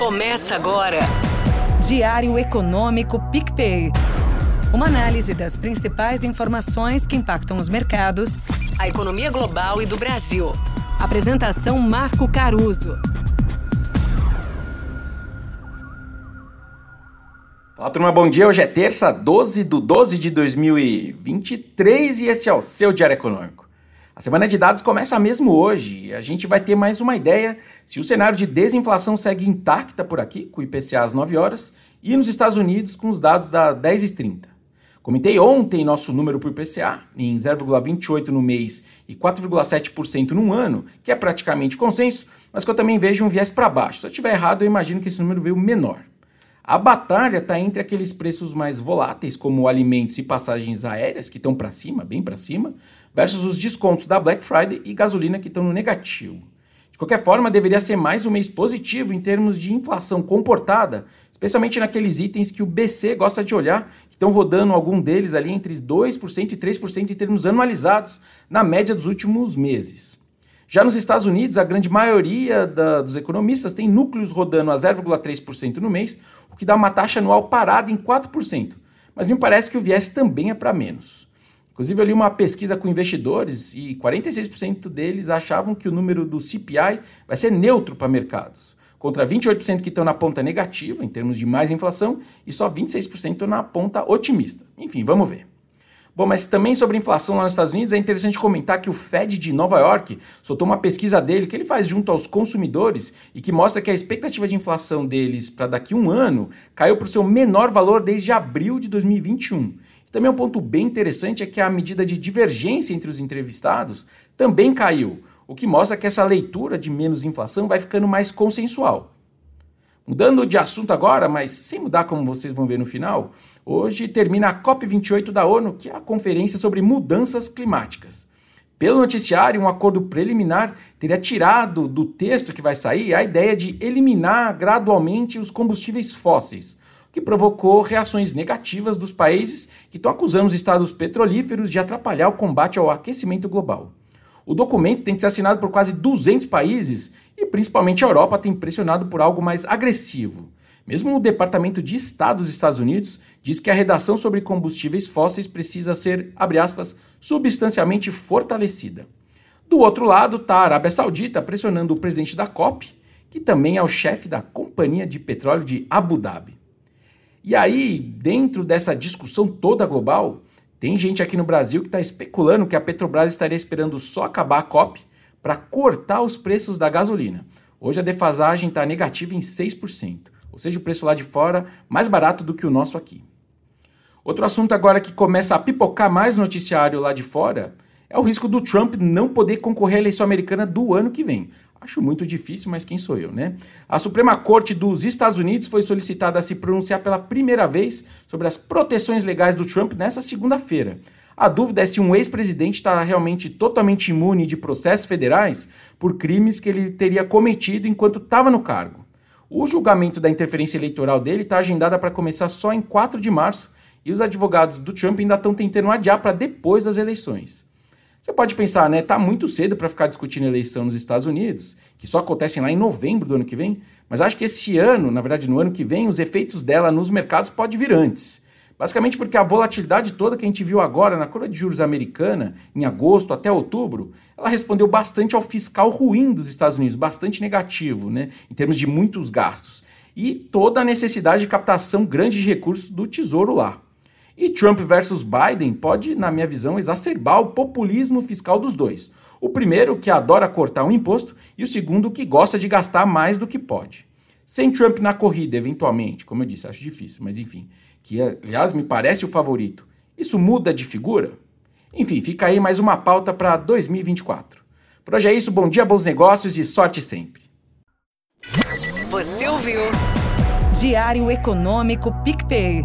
Começa agora. Diário Econômico PicPay. Uma análise das principais informações que impactam os mercados, a economia global e do Brasil. Apresentação Marco Caruso. Olá, turma, bom dia. Hoje é terça, 12 de 12 de 2023 e esse é o seu Diário Econômico. A semana de dados começa mesmo hoje. A gente vai ter mais uma ideia se o cenário de desinflação segue intacta por aqui, com o IPCA às 9 horas, e nos Estados Unidos com os dados da 10h30. Comentei ontem nosso número por IPCA, em 0,28 no mês e 4,7% no ano, que é praticamente consenso, mas que eu também vejo um viés para baixo. Se eu estiver errado, eu imagino que esse número veio menor. A batalha está entre aqueles preços mais voláteis, como alimentos e passagens aéreas, que estão para cima, bem para cima, versus os descontos da Black Friday e gasolina, que estão no negativo. De qualquer forma, deveria ser mais um mês positivo em termos de inflação comportada, especialmente naqueles itens que o BC gosta de olhar, que estão rodando algum deles ali entre 2% e 3% em termos anualizados, na média dos últimos meses. Já nos Estados Unidos, a grande maioria da, dos economistas tem núcleos rodando a 0,3% no mês, o que dá uma taxa anual parada em 4%. Mas me parece que o viés também é para menos. Inclusive, eu li uma pesquisa com investidores e 46% deles achavam que o número do CPI vai ser neutro para mercados, contra 28% que estão na ponta negativa, em termos de mais inflação, e só 26% na ponta otimista. Enfim, vamos ver. Bom, mas também sobre inflação lá nos Estados Unidos, é interessante comentar que o Fed de Nova York soltou uma pesquisa dele que ele faz junto aos consumidores e que mostra que a expectativa de inflação deles para daqui a um ano caiu para o seu menor valor desde abril de 2021. E também um ponto bem interessante é que a medida de divergência entre os entrevistados também caiu, o que mostra que essa leitura de menos inflação vai ficando mais consensual. Mudando de assunto agora, mas sem mudar como vocês vão ver no final, hoje termina a COP28 da ONU, que é a conferência sobre mudanças climáticas. Pelo noticiário, um acordo preliminar teria tirado do texto que vai sair a ideia de eliminar gradualmente os combustíveis fósseis, o que provocou reações negativas dos países que estão acusando os estados petrolíferos de atrapalhar o combate ao aquecimento global. O documento tem que ser assinado por quase 200 países e principalmente a Europa tem pressionado por algo mais agressivo. Mesmo o Departamento de Estado dos Estados Unidos diz que a redação sobre combustíveis fósseis precisa ser, abre aspas, substancialmente fortalecida. Do outro lado está a Arábia Saudita pressionando o presidente da COP, que também é o chefe da Companhia de Petróleo de Abu Dhabi. E aí, dentro dessa discussão toda global, tem gente aqui no Brasil que está especulando que a Petrobras estaria esperando só acabar a COP para cortar os preços da gasolina. Hoje a defasagem está negativa em 6%, ou seja, o preço lá de fora mais barato do que o nosso aqui. Outro assunto agora que começa a pipocar mais noticiário lá de fora é o risco do Trump não poder concorrer à eleição americana do ano que vem. Acho muito difícil, mas quem sou eu, né? A Suprema Corte dos Estados Unidos foi solicitada a se pronunciar pela primeira vez sobre as proteções legais do Trump nessa segunda-feira. A dúvida é se um ex-presidente está realmente totalmente imune de processos federais por crimes que ele teria cometido enquanto estava no cargo. O julgamento da interferência eleitoral dele está agendado para começar só em 4 de março e os advogados do Trump ainda estão tentando adiar para depois das eleições. Você pode pensar, né? Tá muito cedo para ficar discutindo eleição nos Estados Unidos, que só acontecem lá em novembro do ano que vem, mas acho que esse ano, na verdade no ano que vem, os efeitos dela nos mercados pode vir antes. Basicamente porque a volatilidade toda que a gente viu agora na curva de juros americana, em agosto até outubro, ela respondeu bastante ao fiscal ruim dos Estados Unidos, bastante negativo, né, em termos de muitos gastos. E toda a necessidade de captação grande de recursos do tesouro lá. E Trump versus Biden pode, na minha visão, exacerbar o populismo fiscal dos dois. O primeiro, que adora cortar um imposto, e o segundo, que gosta de gastar mais do que pode. Sem Trump na corrida, eventualmente, como eu disse, acho difícil, mas enfim, que aliás me parece o favorito. Isso muda de figura? Enfim, fica aí mais uma pauta para 2024. Por hoje é isso, bom dia, bons negócios e sorte sempre. Você ouviu? Diário Econômico PicPay.